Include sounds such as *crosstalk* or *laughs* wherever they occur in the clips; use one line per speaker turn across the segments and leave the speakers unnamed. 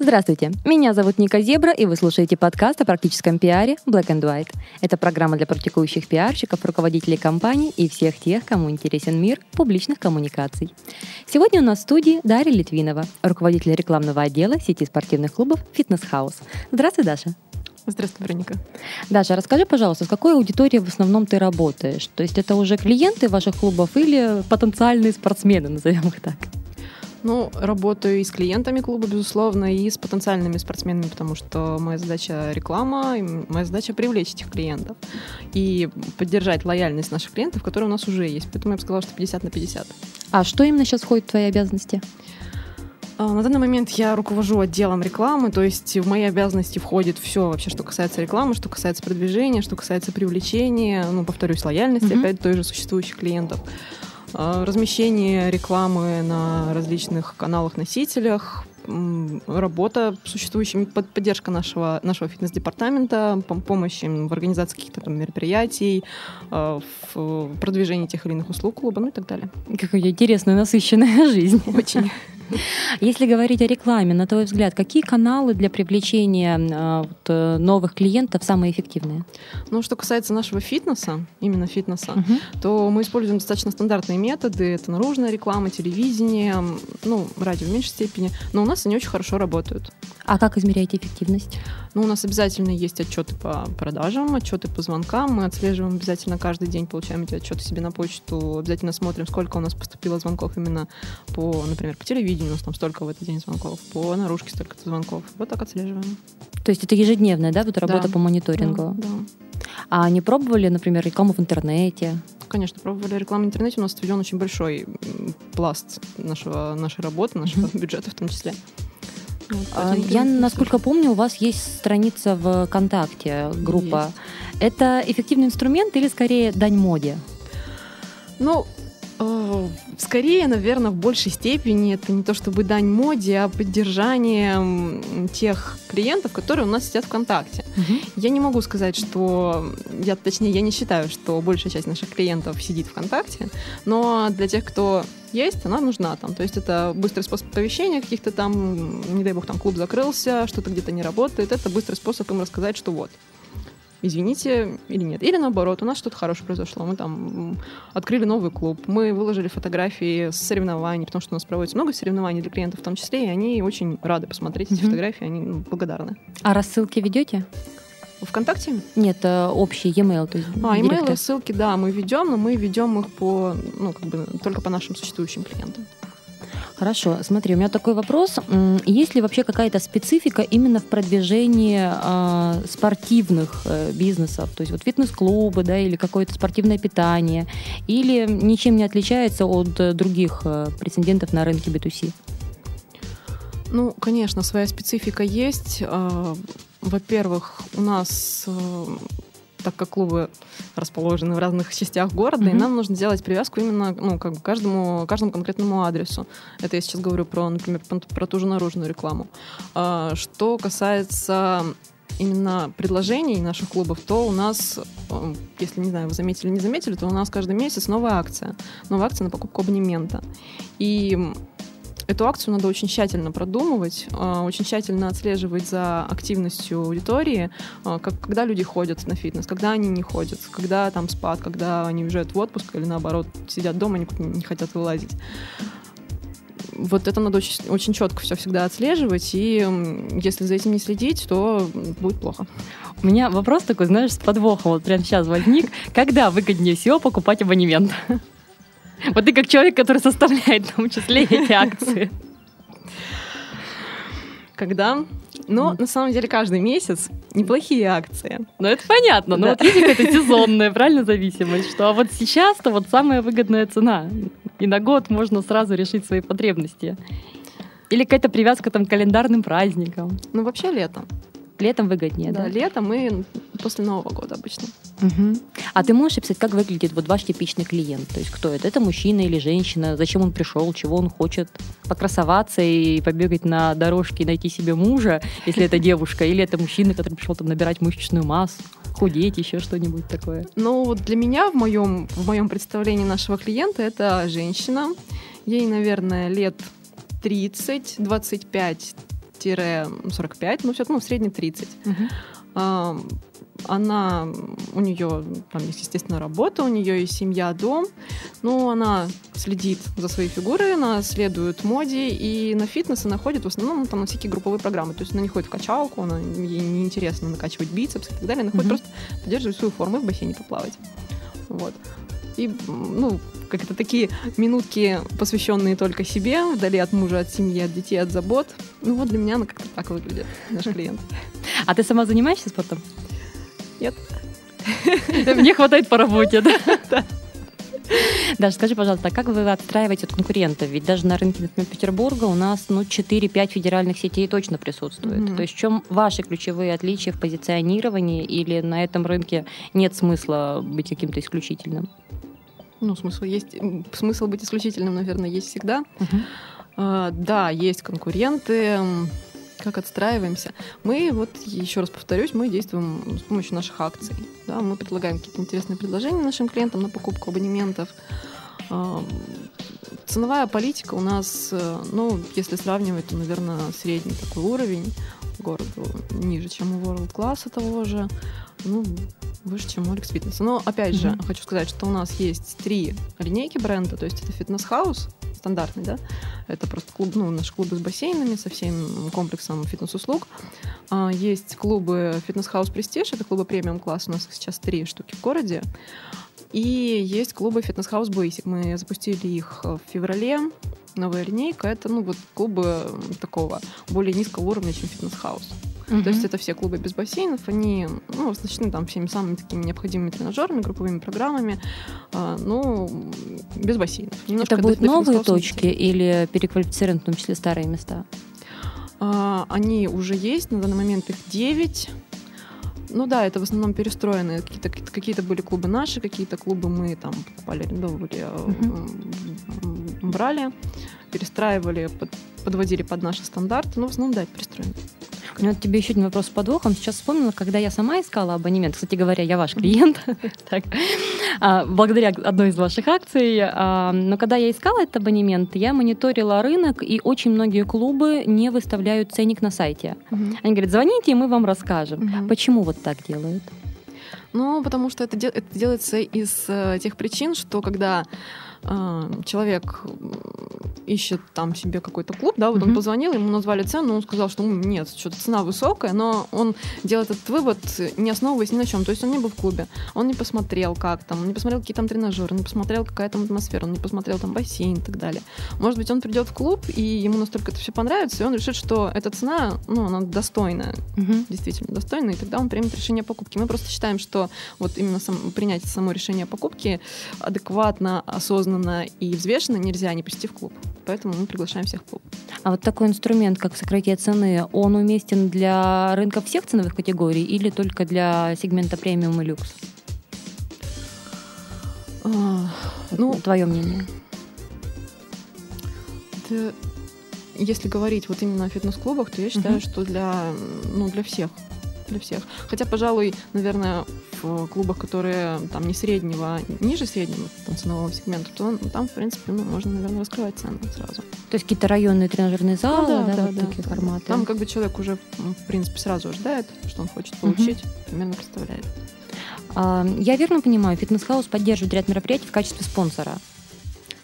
Здравствуйте, меня зовут Ника Зебра, и вы слушаете подкаст о практическом пиаре Black and White. Это программа для практикующих пиарщиков, руководителей компаний и всех тех, кому интересен мир публичных коммуникаций. Сегодня у нас в студии Дарья Литвинова, руководитель рекламного отдела сети спортивных клубов «Фитнес Хаус». Здравствуй, Даша.
Здравствуй, Вероника.
Даша, расскажи, пожалуйста, с какой аудиторией в основном ты работаешь? То есть это уже клиенты ваших клубов или потенциальные спортсмены, назовем их так?
Ну, работаю и с клиентами клуба, безусловно, и с потенциальными спортсменами, потому что моя задача реклама, моя задача привлечь этих клиентов и поддержать лояльность наших клиентов, которые у нас уже есть. Поэтому я бы сказала, что 50 на 50.
А что именно сейчас входит в твои обязанности?
А, на данный момент я руковожу отделом рекламы, то есть в мои обязанности входит все вообще, что касается рекламы, что касается продвижения, что касается привлечения, ну, повторюсь, лояльности, mm-hmm. опять той же существующих клиентов. А, размещение рекламы на различных каналах-носителях, работа с существующими, поддержка нашего, нашего фитнес-департамента, помощь им в организации каких-то там мероприятий, а, в продвижении тех или иных услуг клуба, ну и так далее.
Какая интересная, насыщенная *laughs* жизнь.
Очень.
Если говорить о рекламе, на твой взгляд, какие каналы для привлечения а, вот, э, новых клиентов самые эффективные?
Ну, что касается нашего фитнеса, именно фитнеса, угу. то мы используем достаточно стандартные методы. Это наружная реклама, телевидение, ну, радио в меньшей степени. Но у нас они очень хорошо работают.
А как измеряете эффективность?
Ну, у нас обязательно есть отчеты по продажам, отчеты по звонкам. Мы отслеживаем обязательно каждый день, получаем эти отчеты себе на почту. Обязательно смотрим, сколько у нас поступило звонков именно по, например, по телевидению. У нас там столько в этот день звонков, по наружке столько-то звонков. Вот так отслеживаем.
То есть это ежедневная, да, вот работа
да.
по мониторингу?
Да, да.
А не пробовали, например, рекламу в интернете?
Конечно, пробовали рекламу в интернете. У нас введен очень большой пласт нашего, нашей работы, нашего бюджета в том числе.
А, Я, насколько помню, у вас есть страница в ВКонтакте, группа. Есть. Это эффективный инструмент или скорее дань моде?
Ну, скорее, наверное, в большей степени это не то чтобы дань моде, а поддержание тех клиентов, которые у нас сидят в ВКонтакте. Угу. Я не могу сказать, что я, точнее, я не считаю, что большая часть наших клиентов сидит ВКонтакте, но для тех, кто есть, она нужна там. То есть это быстрый способ оповещения каких-то там, не дай бог, там клуб закрылся, что-то где-то не работает. Это быстрый способ им рассказать, что вот, извините или нет. Или наоборот, у нас что-то хорошее произошло. Мы там открыли новый клуб, мы выложили фотографии с соревнований, потому что у нас проводится много соревнований для клиентов в том числе, и они очень рады посмотреть эти mm-hmm. фотографии, они ну, благодарны.
А рассылки ведете?
ВКонтакте?
Нет, э, общий e-mail. То есть
а, e-mail, ссылки, да, мы ведем, но мы ведем их по, ну, как бы, только по нашим существующим клиентам.
Хорошо, смотри, у меня такой вопрос. Есть ли вообще какая-то специфика именно в продвижении э, спортивных э, бизнесов? То есть вот фитнес-клубы, да, или какое-то спортивное питание? Или ничем не отличается от э, других э, претендентов на рынке B2C?
Ну, конечно, своя специфика есть. Э, во-первых, у нас э, так как клубы расположены в разных частях города, mm-hmm. и нам нужно делать привязку именно ну, как бы каждому, каждому конкретному адресу. Это я сейчас говорю про, например, про, ту же наружную рекламу. А, что касается именно предложений наших клубов, то у нас, э, если, не знаю, вы заметили или не заметили, то у нас каждый месяц новая акция. Новая акция на покупку абонемента. И Эту акцию надо очень тщательно продумывать, а, очень тщательно отслеживать за активностью аудитории, а, как, когда люди ходят на фитнес, когда они не ходят, когда там спад, когда они уезжают в отпуск или наоборот сидят дома, никуда не хотят вылазить вот это надо очень, очень четко все всегда отслеживать, и если за этим не следить, то будет плохо.
У меня вопрос такой, знаешь, с подвохом вот прямо сейчас возник. Когда выгоднее всего покупать абонемент? Вот ты как человек, который составляет в том числе эти акции.
Когда? Но на самом деле каждый месяц неплохие акции.
Ну это понятно, но да. вот видите, это сезонная, правильно, зависимость, что а вот сейчас-то вот самая выгодная цена. И на год можно сразу решить свои потребности. Или какая-то привязка там к календарным праздникам.
Ну вообще летом.
Летом выгоднее, да?
Да, летом и после Нового года обычно.
Угу. А ты можешь описать, как выглядит вот ваш типичный клиент? То есть кто это? Это мужчина или женщина? Зачем он пришел? Чего он хочет? Покрасоваться и побегать на дорожке и найти себе мужа, если это девушка? Или это мужчина, который пришел там набирать мышечную массу? худеть, еще что-нибудь такое?
Ну, вот для меня в моем, в моем представлении нашего клиента это женщина. Ей, наверное, лет 30, 25 45, ну все, ну в среднем 30. Uh-huh она, у нее там есть, естественно, работа, у нее есть семья, дом, но она следит за своей фигурой, она следует моде, и на фитнес она ходит в основном там, на всякие групповые программы. То есть она не ходит в качалку, она, ей неинтересно накачивать бицепс и так далее, она ходит mm-hmm. просто поддерживать свою форму и в бассейне поплавать. Вот. И, ну, как это такие минутки, посвященные только себе, вдали от мужа, от семьи, от детей, от забот. Ну вот для меня она как-то так выглядит, наш *laughs* клиент.
А ты сама занимаешься спортом?
Нет. *laughs*
Мне хватает по работе, да? *laughs* Даже скажи, пожалуйста, а как вы отстраиваете от конкурентов? Ведь даже на рынке, например, Петербурга у нас ну, 4-5 федеральных сетей точно присутствует. Mm-hmm. То есть в чем ваши ключевые отличия в позиционировании или на этом рынке нет смысла быть каким-то исключительным?
Ну, смысл есть. Смысл быть исключительным, наверное, есть всегда. Uh-huh. Uh, да, есть конкуренты как отстраиваемся. Мы, вот еще раз повторюсь, мы действуем с помощью наших акций. Да, мы предлагаем какие-то интересные предложения нашим клиентам на покупку абонементов. Ценовая политика у нас, э, ну, если сравнивать, то, наверное, средний такой уровень городу ниже, чем у World Class того же, ну, выше, чем у Alex Fitness. Но, опять mm-hmm. же, хочу сказать, что у нас есть три линейки бренда, то есть это Fitness House, стандартный, да, это просто клуб, ну, наши клубы с бассейнами, со всем комплексом фитнес-услуг. А, есть клубы Fitness House Prestige, это клубы премиум класс, у нас сейчас три штуки в городе. И есть клубы Fitness House Basic. Мы запустили их в феврале. Новая линейка — это ну, вот клубы такого более низкого уровня, чем Fitness House. Uh-huh. То есть это все клубы без бассейнов, они ну, оснащены там всеми самыми такими необходимыми тренажерами, групповыми программами, э, ну, без бассейнов.
Немножко это будут новые точки или переквалифицированы в том числе старые места?
Э, они уже есть, на данный момент их 9. Ну да, это в основном перестроенные. Какие-то, какие-то были клубы наши, какие-то клубы мы там покупали, арендовали, uh-huh. Брали, перестраивали, под, подводили под наши стандарты. Но ну, в основном, да, перестроенные.
У меня тебе еще один вопрос с подвохом. Сейчас вспомнила, когда я сама искала абонемент. Кстати говоря, я ваш клиент. *laughs* так, а, благодаря одной из ваших акций. А, но когда я искала этот абонемент, я мониторила рынок, и очень многие клубы не выставляют ценник на сайте. Они говорят, звоните, и мы вам расскажем. Почему вот так делают?
Ну, потому что это, это делается из э, тех причин, что когда человек ищет там себе какой-то клуб, да, вот mm-hmm. он позвонил, ему назвали цену, он сказал, что нет, что-то цена высокая, но он делает этот вывод, не основываясь ни на чем. То есть он не был в клубе, он не посмотрел, как там, он не посмотрел, какие там тренажеры, не посмотрел, какая там атмосфера, он не посмотрел там бассейн и так далее. Может быть, он придет в клуб, и ему настолько это все понравится, и он решит, что эта цена, ну, она достойная, mm-hmm. действительно достойная, и тогда он примет решение о покупке. Мы просто считаем, что вот именно сам, принять само решение о покупке адекватно, осознанно и взвешенно нельзя, не посетив клуб поэтому мы приглашаем всех в клуб.
А вот такой инструмент, как сократие цены, он уместен для рынка всех ценовых категорий или только для сегмента премиум и люкс? А, ну, твое мнение.
Это, если говорить вот именно о фитнес-клубах, то я считаю, угу. что для, ну, для всех для всех. Хотя, пожалуй, наверное, в клубах, которые там не среднего, ниже среднего там, ценового сегмента, то там, в принципе, ну, можно, наверное, раскрывать цены сразу.
То есть какие-то районные тренажерные залы, ну, да, да, да, вот да, такие да. форматы.
Там как бы человек уже, в принципе, сразу ожидает, что он хочет получить, угу. примерно представляет.
А, я верно понимаю, Fitness House поддерживает ряд мероприятий в качестве спонсора.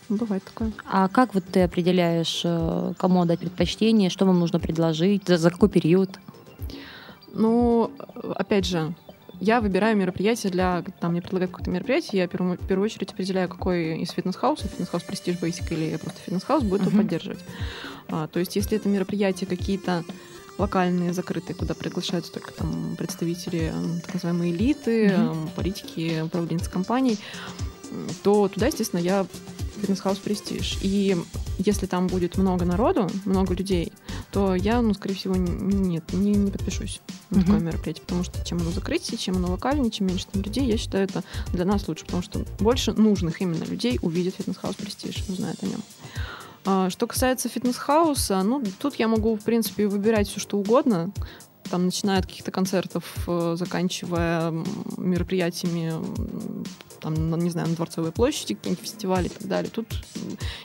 Бывает такое.
А как вот ты определяешь, э, кому отдать предпочтение, что вам нужно предложить, за, за какой период?
Ну, опять же, я выбираю мероприятие для... Там мне предлагают какое-то мероприятие, я в первую, в первую очередь определяю, какой из Fitness House ов, Fitness House Prestige, Basic или просто Fitness House будет uh-huh. его поддерживать. А, то есть, если это мероприятия какие-то локальные, закрытые, куда приглашаются только там представители так называемой элиты, uh-huh. политики, управленцы компаний, то туда, естественно, я Fitness House Prestige. И если там будет много народу, много людей, то я, ну, скорее всего, нет, не, не подпишусь на
Мгм.
такое мероприятие, потому что чем оно закрытее, чем оно локальнее, чем меньше там людей, я считаю, это для нас лучше, потому что больше нужных именно людей увидит Fitness House Prestige, узнает о нем. А, Что касается Fitness House а, ну, тут я могу, в принципе, выбирать все, что угодно. Там, начиная от каких-то концертов, э, заканчивая мероприятиями, там, не знаю, на Дворцовой площади, какие-нибудь фестивали и так далее. Тут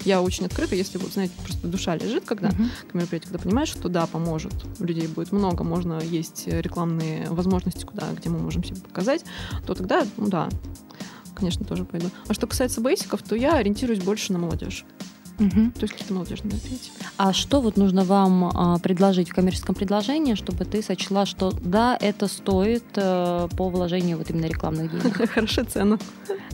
я очень открыта, если, вот, знаете, просто душа лежит, когда
Мгм.
к мероприятию, когда понимаешь, что да, поможет, людей будет много, можно есть рекламные возможности, куда, где мы можем себя показать, то тогда, ну да, конечно, тоже пойду. А что касается бейсиков, то я ориентируюсь больше на молодежь.
Мгм.
То есть какие-то молодежные мероприятия.
А что вот нужно вам а, предложить в коммерческом предложении, чтобы ты сочла, что да, это стоит э, по вложению вот именно рекламных денег? *laughs*
Хорошая цена.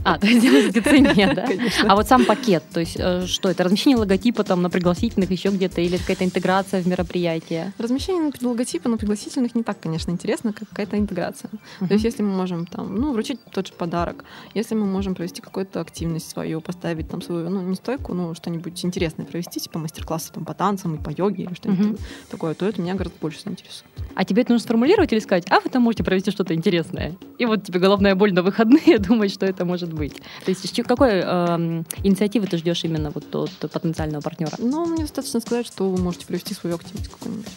А, то есть делать цене, да? *laughs*
Конечно.
А вот сам пакет, то есть э, что это, размещение логотипа там на пригласительных еще где-то или какая-то интеграция в мероприятие?
Размещение логотипа на пригласительных не так, конечно, интересно, как какая-то интеграция. То есть если мы можем там, ну, вручить тот же подарок, если мы можем провести какую-то активность свою, поставить там свою, ну, не стойку, ну, что-нибудь интересное провести, типа мастер-классы там по танцам и по йоге или что-нибудь
Мгм.
такое, то это меня гораздо больше заинтересует.
А тебе это нужно сформулировать или сказать, а вы там можете провести что-то интересное? И вот тебе головная боль на выходные *laughs* думать, что это может быть. То есть какой эм, инициативы ты ждешь именно вот от потенциального партнера?
Но мне достаточно сказать, что вы можете провести свою активность какую-нибудь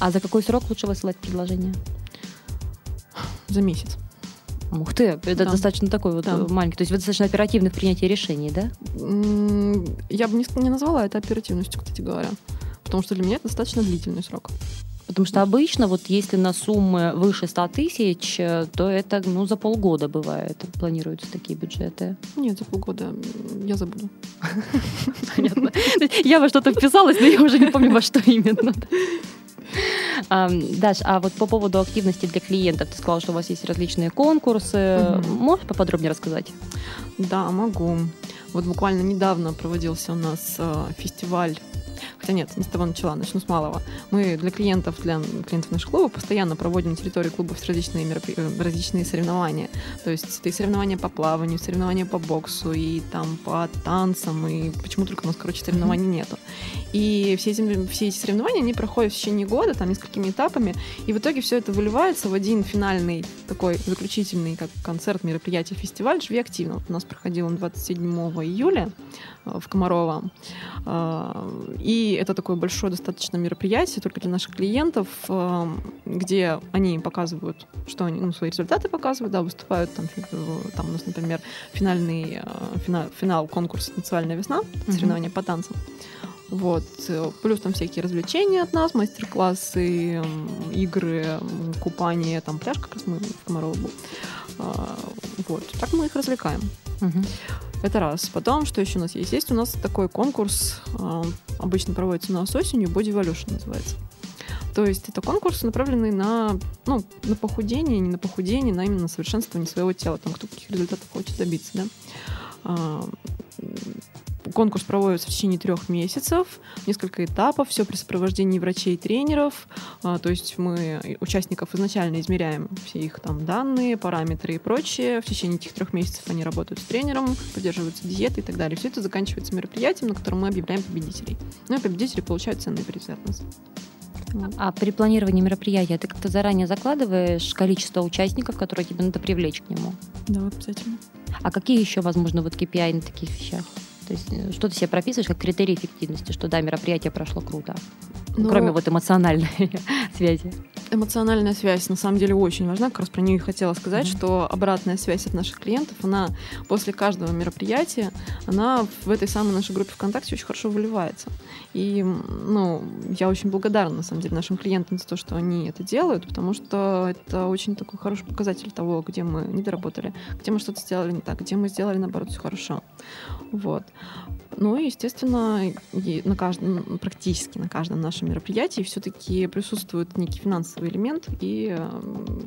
А за какой срок лучше высылать предложение?
за месяц.
Ух ты, это
Да.
достаточно такой вот
Да.
э, маленький. То есть вы достаточно оперативны в принятии решений, да?
Я бы не, не назвала это оперативностью, кстати говоря. Потому что для меня это достаточно длительный срок.
Потому что обычно, вот если на суммы выше 100 тысяч, э, то это ну, за полгода бывает, планируются такие бюджеты.
Нет, за полгода я забуду.
Понятно. Я во что-то вписалась, но я уже не помню, во что именно. *laughs* Даш, а вот по поводу активности для клиентов, ты сказала, что у вас есть различные конкурсы.
Мгм.
Можешь поподробнее рассказать?
Да, могу. Вот буквально недавно проводился у нас э, фестиваль. Хотя нет, не с того начала, начну с малого. Мы для клиентов, для клиентов наших клубов постоянно проводим на территории клубов различные, меропри- э, различные соревнования. То есть это и соревнования по плаванию, соревнования по боксу, и там по танцам, и почему только у нас, короче, соревнований нету. И все эти, все эти соревнования, они проходят в течение года, там, несколькими этапами, и в итоге все это выливается в один финальный такой заключительный как концерт, мероприятие, фестиваль «Живи активно». Вот у нас проходил он 27 июля э, в Комарово. Э, И это такое большое достаточно мероприятие только для наших клиентов, э, где они показывают, что они, ну, свои результаты показывают, да, выступают там, там у нас, например, финальный финал, финал конкурса «Танцевальная весна», соревнования по танцам. Вот. э, Плюс там всякие развлечения от нас, мастер-классы, игры, купание, там пляж как раз мы в Комарово был. А, Вот. Так мы их развлекаем.
Мгм.
Это раз. Потом, что еще у нас есть? Есть у нас такой конкурс, а, обычно проводится у нас осенью, Body Evolution называется. То есть это конкурс, направленный на, ну, на похудение, не на похудение, на именно совершенствование своего тела, там, кто каких результатов хочет добиться, да. Конкурс проводится в течение трех месяцев, несколько этапов, все при сопровождении врачей и тренеров. А, То есть мы участников изначально измеряем все их там данные, параметры и прочее. В течение этих трех месяцев они работают с тренером, поддерживаются диеты и так далее. Все это заканчивается мероприятием, на котором мы объявляем победителей. Ну и победители получают ценные призы от нас.
А при планировании мероприятия ты как-то заранее закладываешь количество участников, которые тебе надо привлечь к нему?
Да, обязательно.
А какие еще, возможно, вот KPI на таких вещах? То есть э, что ты себе прописываешь как критерий эффективности, что да, мероприятие прошло круто,
Ну,
кроме вот эмоциональной *laughs* связи?
Эмоциональная связь на самом деле очень важна. Как раз про нее и хотела сказать,
Мгм.
что обратная связь от наших клиентов, она после каждого мероприятия, она в этой самой нашей группе ВКонтакте очень хорошо выливается. И ну, я очень благодарна, на самом деле, нашим клиентам за то, что они это делают, потому что это очень такой хороший показатель того, где мы не доработали, где мы что-то сделали не так, где мы сделали, наоборот, все хорошо. Вот. Ну и, естественно, на каждом, практически на каждом нашем мероприятии все-таки присутствует некий финансовый элемент, и э,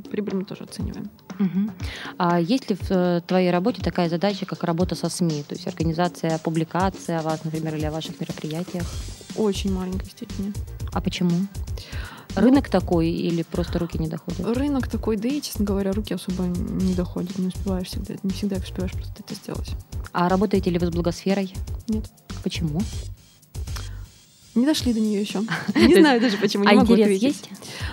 прибыль мы тоже оцениваем.
Мгм. А есть ли в э, твоей работе такая задача, как работа со СМИ, то есть организация публикации о вас, например, или о ваших мероприятиях?
Очень маленькой степени.
А почему? Рынок такой или просто руки не доходят?
Рынок такой, да и, честно говоря, руки особо не доходят, не успеваешь всегда, не всегда успеваешь просто это сделать.
А работаете ли вы с благосферой?
Нет.
Почему?
Не дошли до нее еще. *laughs* Не знаю даже, почему не
А
могу
интерес
ответить.
есть?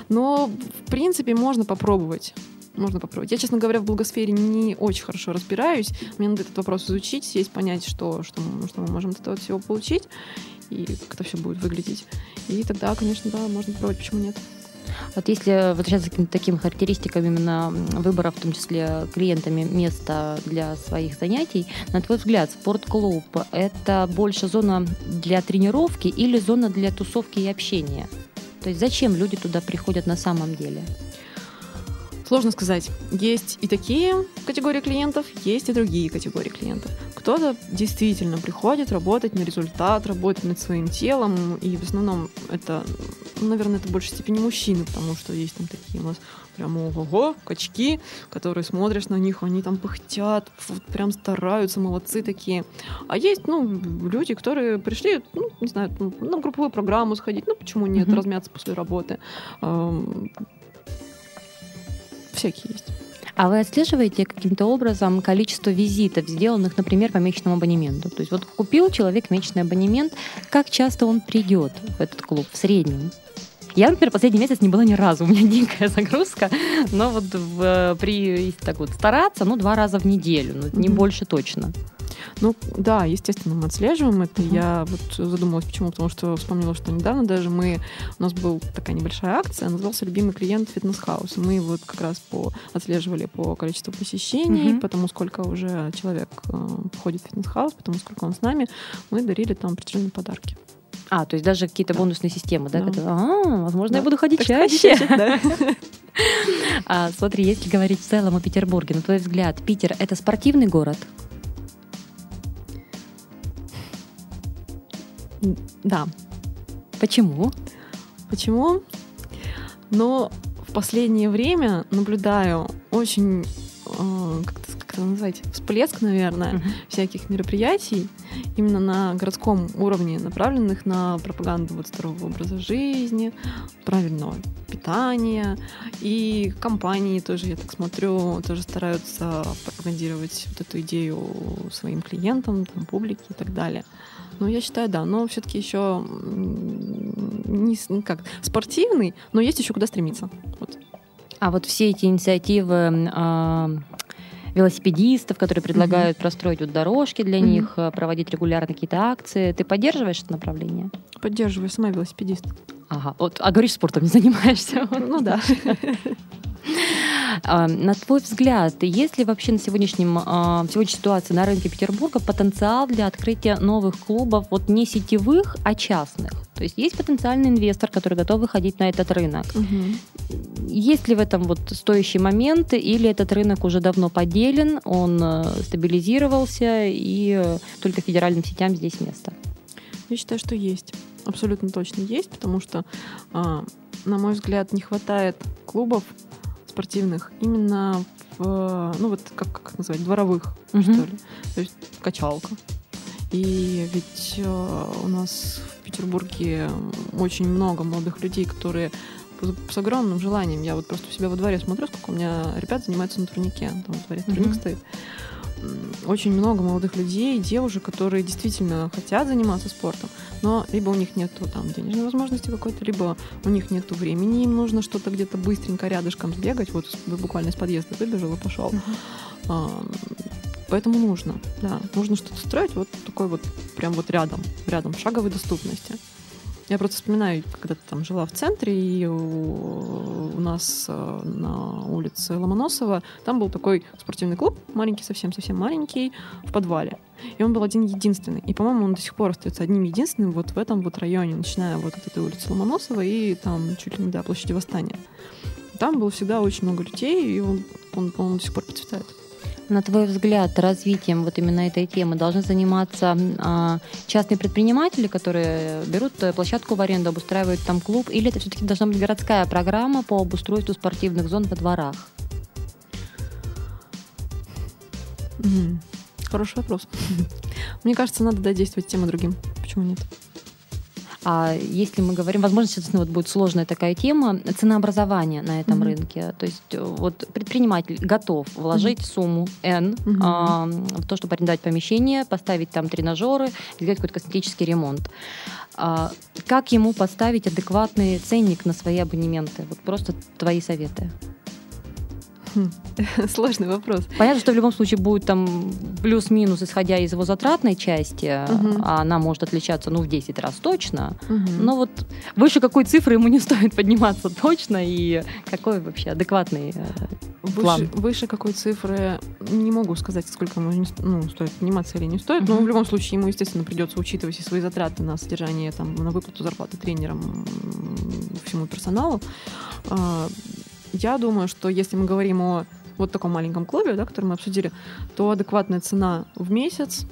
Но, в принципе, можно попробовать. Можно попробовать. Я, честно говоря, в благосфере не очень хорошо разбираюсь. Мне надо этот вопрос изучить, сесть, понять, что, что, мы, что мы можем от этого всего получить и как это все будет выглядеть. И тогда, конечно, да, можно попробовать, почему нет.
Вот если возвращаться к каким-то таким характеристикам именно выбора, в том числе клиентами, места для своих занятий, на твой взгляд, спортклуб – это больше зона для тренировки или зона для тусовки и общения? То есть зачем люди туда приходят на самом деле?
Сложно сказать. Есть и такие категории клиентов, есть и другие категории клиентов. Кто-то действительно приходит работать на результат, работать над своим телом, и в основном это, ну, наверное, это в большей степени мужчины, потому что есть там такие у нас прям ого качки, которые смотришь на них, они там пыхтят, вот прям стараются, молодцы такие. А есть, ну, люди, которые пришли, ну, не знаю, на групповую программу сходить, ну, почему нет,
Мгм.
размяться после работы. Всякие есть.
А вы отслеживаете каким-то образом количество визитов, сделанных, например, по месячному абонементу? То есть вот купил человек месячный абонемент, как часто он придет в этот клуб в среднем? Я, например, последний месяц не была ни разу. У меня дикая загрузка. Но вот в- при, если так вот стараться, ну, два раза в неделю. Ну, не
Мгм.
больше точно.
Ну, да, естественно, мы отслеживаем это.
Мгм.
Я вот задумалась, почему, потому что вспомнила, что недавно даже мы, у нас была такая небольшая акция, назывался «Любимый клиент Fitness House». Мы вот как раз по, отслеживали по количеству посещений,
Мгм.
потому сколько уже человек э, входит в Fitness House, потому сколько он с нами, мы дарили там определенные подарки.
А, то есть даже какие-то
Да.
бонусные системы, да?
Да.
которые, А, возможно, я
Да.
буду ходить
Так
чаще.
да. *laughs*
А, смотри, если говорить в целом о Петербурге, на твой взгляд, Питер — это спортивный город?
Да.
Почему?
Почему? Но в последнее время наблюдаю очень, э, как это, как это назвать, всплеск, наверное,
Мгм.
всяких мероприятий именно на городском уровне, направленных на пропаганду вот здорового образа жизни, правильного питания. И компании тоже, я так смотрю, тоже стараются пропагандировать вот эту идею своим клиентам, там, публике и так далее. Ну, я считаю, да, но все-таки еще не ну, как спортивный, но есть еще куда стремиться. Вот.
А вот все эти инициативы а, велосипедистов, которые предлагают простроить вот дорожки для
Мгм.
них, а, проводить регулярно какие-то акции, ты поддерживаешь это направление?
Поддерживаю, сама велосипедист.
Ага. Вот, а говоришь, спортом не занимаешься? *laughs*
Ну да. *laughs*
А, На твой взгляд, есть ли вообще на сегодняшнем, а, сегодняшней ситуации на рынке Петербурга потенциал для открытия новых клубов, вот не сетевых, а частных? То есть есть потенциальный инвестор, который готов выходить на этот рынок.
Мгм.
Есть ли в этом вот стоящие моменты, или этот рынок уже давно поделен, он э, стабилизировался, и э, только федеральным сетям здесь место?
Я считаю, что есть. Абсолютно точно есть, потому что, а, на мой взгляд, не хватает клубов спортивных именно в, ну вот как, как назвать, дворовых,
Мгм.
что ли. То есть качалка. И ведь э, у нас в Петербурге очень много молодых людей, которые с- огромным желанием. Я вот просто у себя во дворе смотрю, сколько у меня ребят занимаются на турнике. Там во дворе турник
Мгм.
стоит. Очень много молодых людей, девушек, которые действительно хотят заниматься спортом, но либо у них нету там денежной возможности какой-то, либо у них нету времени, им нужно что-то где-то быстренько рядышком сбегать. Вот буквально из подъезда выбежал и пошел. А, Поэтому нужно, да, нужно что-то строить вот такой вот, прям вот рядом, рядом, шаговой доступности. Я просто вспоминаю, когда ты там жила в центре, и у, нас э, на улице Ломоносова там был такой спортивный клуб, маленький, совсем-совсем маленький, в подвале. И он был один единственный. И, по-моему, он до сих пор остается одним единственным вот в этом вот районе, начиная вот от этой улицы Ломоносова и там чуть ли не до площади Восстания. Там было всегда очень много людей, и он, он по-моему, до сих пор процветает.
На твой взгляд, развитием вот именно этой темы должны заниматься а, частные предприниматели, которые берут площадку в аренду, обустраивают там клуб, или это все-таки должна быть городская программа по обустройству спортивных зон во дворах?
Хороший вопрос. *laughs* Мне кажется, надо додействовать тем и другим. Почему нет?
А если мы говорим, возможно, сейчас вот будет сложная такая тема, ценообразование на этом mm-hmm. рынке. То есть э, вот предприниматель готов вложить mm-hmm. сумму N mm-hmm. а, в то, чтобы арендовать помещение, поставить там тренажеры, сделать какой-то косметический ремонт. А, как ему поставить адекватный ценник на свои абонементы? Вот просто твои советы. *laughs*
Сложный вопрос.
Понятно, что в любом случае будет там плюс-минус, исходя из его затратной части, угу. а она может отличаться, ну, в 10 раз точно. Угу. Но вот выше какой цифры ему не *laughs* стоит подниматься точно, и какой вообще адекватный э,
выше,
план?
Выше какой цифры не могу сказать, сколько ему ну, стоит подниматься или не стоит, угу. но в любом случае ему, естественно, придется учитывать и свои затраты на содержание, там, на выплату зарплаты тренерам, всему персоналу. Я думаю, что если мы говорим о вот таком маленьком клубе, да, который мы обсудили, то адекватная цена в месяц,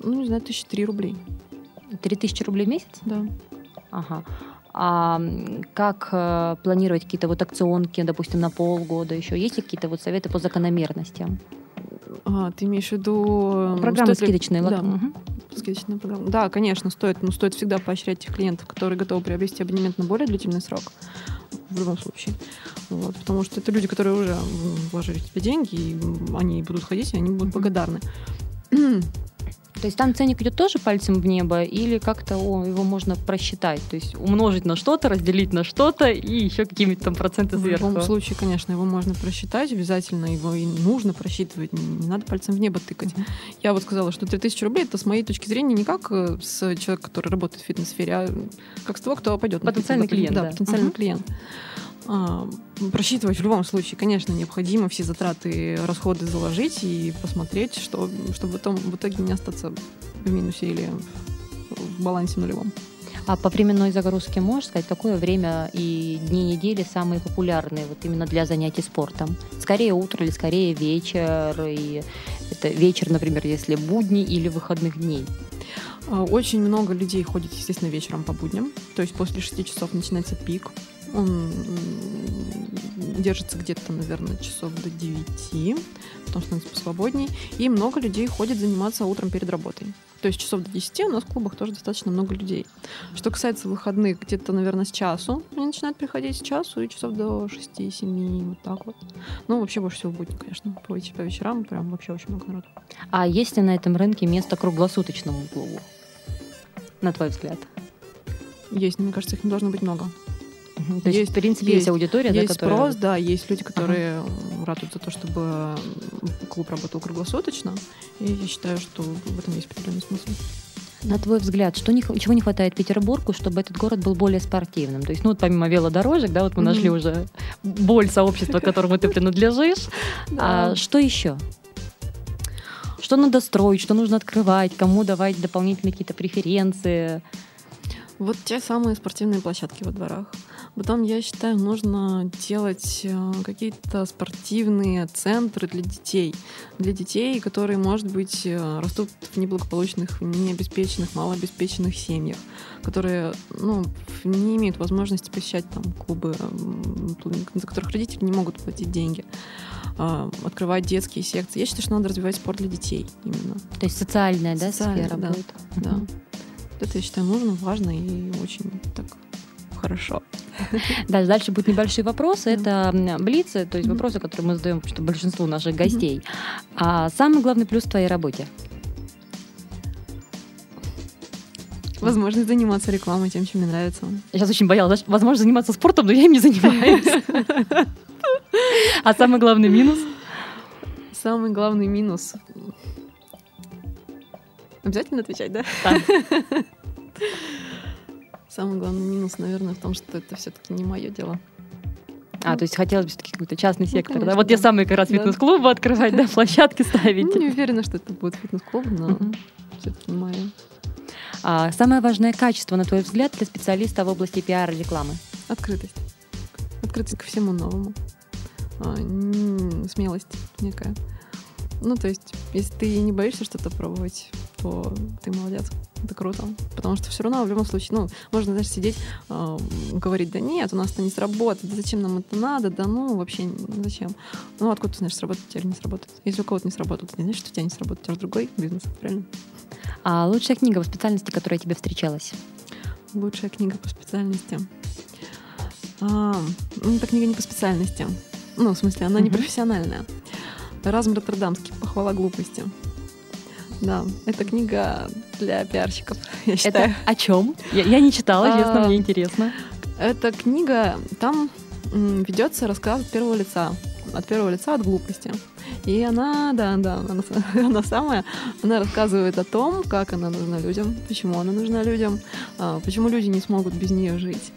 ну, не знаю, тысячи три рублей.
Три тысячи рублей в месяц?
Да.
Ага. А как э, планировать какие-то вот акционки, допустим, на полгода еще? Есть ли какие-то вот советы по закономерностям?
А, ты имеешь в виду...
Программы скидочные.
Да. Угу. Скидочная программа. Да, конечно, стоит, но стоит всегда поощрять тех клиентов, которые готовы приобрести абонемент на более длительный срок в любом случае. Вот, потому что это люди, которые уже вложили в тебя деньги, и они будут ходить, и они будут благодарны.
То есть там ценник идет тоже пальцем в небо, или как-то о, его можно просчитать, то есть умножить на что-то, разделить на что-то и еще какие-нибудь там проценты сверху.
В любом случае, конечно, его можно просчитать, обязательно его и нужно просчитывать, не надо пальцем в небо тыкать. Mm-hmm. Я вот сказала, что 3000 рублей это с моей точки зрения не как э, с человека, который работает в фитнес-сфере, а как с того, кто пойдет.
Потенциальный клиент.
Да, да. потенциальный uh-huh. клиент. А, просчитывать в любом случае, конечно, необходимо все затраты, расходы заложить и посмотреть, что, чтобы потом в итоге не остаться в минусе или в балансе нулевом.
А по временной загрузке можешь сказать, какое время и дни недели самые популярные вот именно для занятий спортом? Скорее утро или скорее вечер? И это вечер, например, если будни или выходных дней?
А, очень много людей ходит, естественно, вечером по будням. То есть после 6 часов начинается пик. Он держится где-то, наверное, часов до 9, потом становится посвободней. И много людей ходит заниматься утром перед работой. То есть часов до 10 у нас в клубах тоже достаточно много людей. Что касается выходных, где-то, наверное, с часу они начинают приходить с часу и часов до 6-7, вот так вот. Ну, вообще больше всего будет, конечно. По, по вечерам прям вообще очень много народу.
А есть ли на этом рынке место круглосуточному клубу? На твой взгляд?
Есть, но мне кажется, их не должно быть много.
То есть, в принципе, есть, есть аудитория,
есть
да, которая...
спрос, да, есть люди, которые ага. радуют за то, чтобы клуб работал круглосуточно, и я считаю, что в этом есть определенный смысл.
На твой взгляд, что не, чего не хватает Петербургу, чтобы этот город был более спортивным? То есть, ну, вот помимо велодорожек, да, вот мы mm-hmm. нашли уже боль сообщества, к которому ты принадлежишь. *laughs* А что еще? Что надо строить, что нужно открывать, кому давать дополнительные какие-то преференции?
Вот те самые спортивные площадки во дворах. Потом, я считаю, нужно делать э, какие-то спортивные центры для детей. Для детей, которые, может быть, э, растут в неблагополучных, необеспеченных, малообеспеченных семьях, которые ну, не имеют возможности посещать там, клубы, за которых родители не могут платить деньги а, открывать детские секции. Я считаю, что надо развивать спорт для детей именно.
То есть социальная, да, социальная, сфера
да,
будет?
Да. Угу. Это, я считаю, нужно, важно и очень так хорошо. *laughs*
Дальше, дальше будут небольшие вопросы. Это блицы, то есть вопросы, которые мы задаем что большинству наших гостей. А самый главный плюс в твоей работе?
Возможность заниматься рекламой тем, чем мне нравится.
Я сейчас очень боялась. Возможно, заниматься спортом, но я им не занимаюсь. *laughs* А самый главный минус?
Самый главный минус Обязательно отвечать, да?
Да. *laughs*
Самый главный минус, наверное, в том, что это все-таки не мое дело.
А, то есть хотелось бы все-таки какой-то частный ну, сектор, конечно, да? Вот да. те самые как раз да. фитнес-клубы открывать, да, площадки ставить.
Ну, не уверена, что это будет фитнес-клуб, но uh-huh. все-таки не мое.
А, самое важное качество, на твой взгляд, для специалиста в области пиара рекламы?
Открытость. Открытость ко всему новому. А, смелость некая. Ну, то есть, если ты не боишься что-то пробовать, то ты молодец. Это круто. Потому что все равно в любом случае, ну, можно, знаешь, сидеть, э, говорить, да нет, у нас это не сработает, да зачем нам это надо, да ну, вообще зачем. Ну, откуда ты знаешь, сработает или не сработает? Если у кого-то не сработает, не знаешь, что у тебя не сработает, у тебя же другой бизнес, правильно?
А лучшая книга в специальности, которая тебе встречалась?
Лучшая книга по специальности. А, ну, это книга не по специальности. Ну, в смысле, она не профессиональная. Разум Роттердамский «Похвала глупости». Да, это книга для пиарщиков, *laughs* я считаю.
Это о чем? Я, я не читала, честно,
А,
мне интересно.
Эта книга, там ведется рассказ от первого лица. От первого лица, от глупости. И она, да, да, она, *laughs* она самая, она рассказывает о том, как она нужна людям, почему она нужна людям, а, почему люди не смогут без нее жить.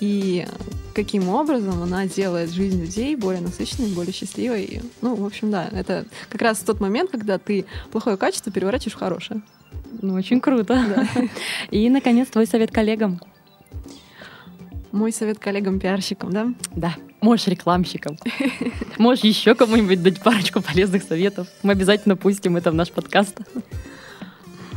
И каким образом она делает жизнь людей более насыщенной, более счастливой. Ну, в общем, да, это как раз тот момент, когда ты плохое качество переворачиваешь в хорошее.
Ну, очень круто. *laughs* И, наконец, твой совет коллегам.
Мой совет коллегам-пиарщикам, да?
Да, можешь рекламщикам. *laughs* Можешь еще кому-нибудь дать парочку полезных советов. Мы обязательно пустим это в наш подкаст.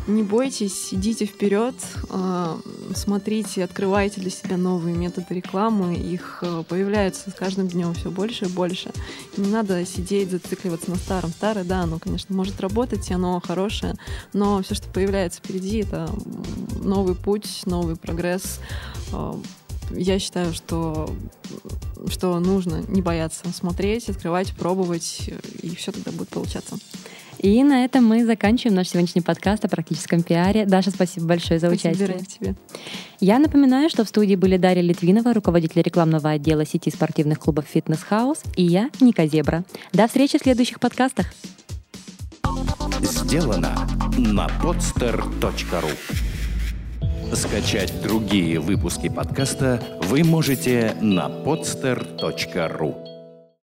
Не бойтесь, идите вперед, э, смотрите, открывайте для себя новые методы рекламы. Их э, появляются с каждым днем все больше и больше. Не надо сидеть, зацикливаться на старом. Старое, да, оно, конечно, может работать, и оно хорошее, но все, что появляется впереди, это новый путь, новый прогресс. Э, Я считаю, что, что нужно не бояться смотреть, открывать, пробовать, и все тогда будет получаться.
И на этом мы заканчиваем наш сегодняшний подкаст о практическом пиаре. Даша, спасибо большое за
Спасибо,
участие.
Вероника, тебе.
Я напоминаю, что в студии были Дарья Литвинова, руководитель рекламного отдела сети спортивных клубов «Фитнес Хаус», и я, Ника Зебра. До встречи в следующих подкастах.
Сделано на podster.ru Скачать другие выпуски подкаста вы можете на podster.ru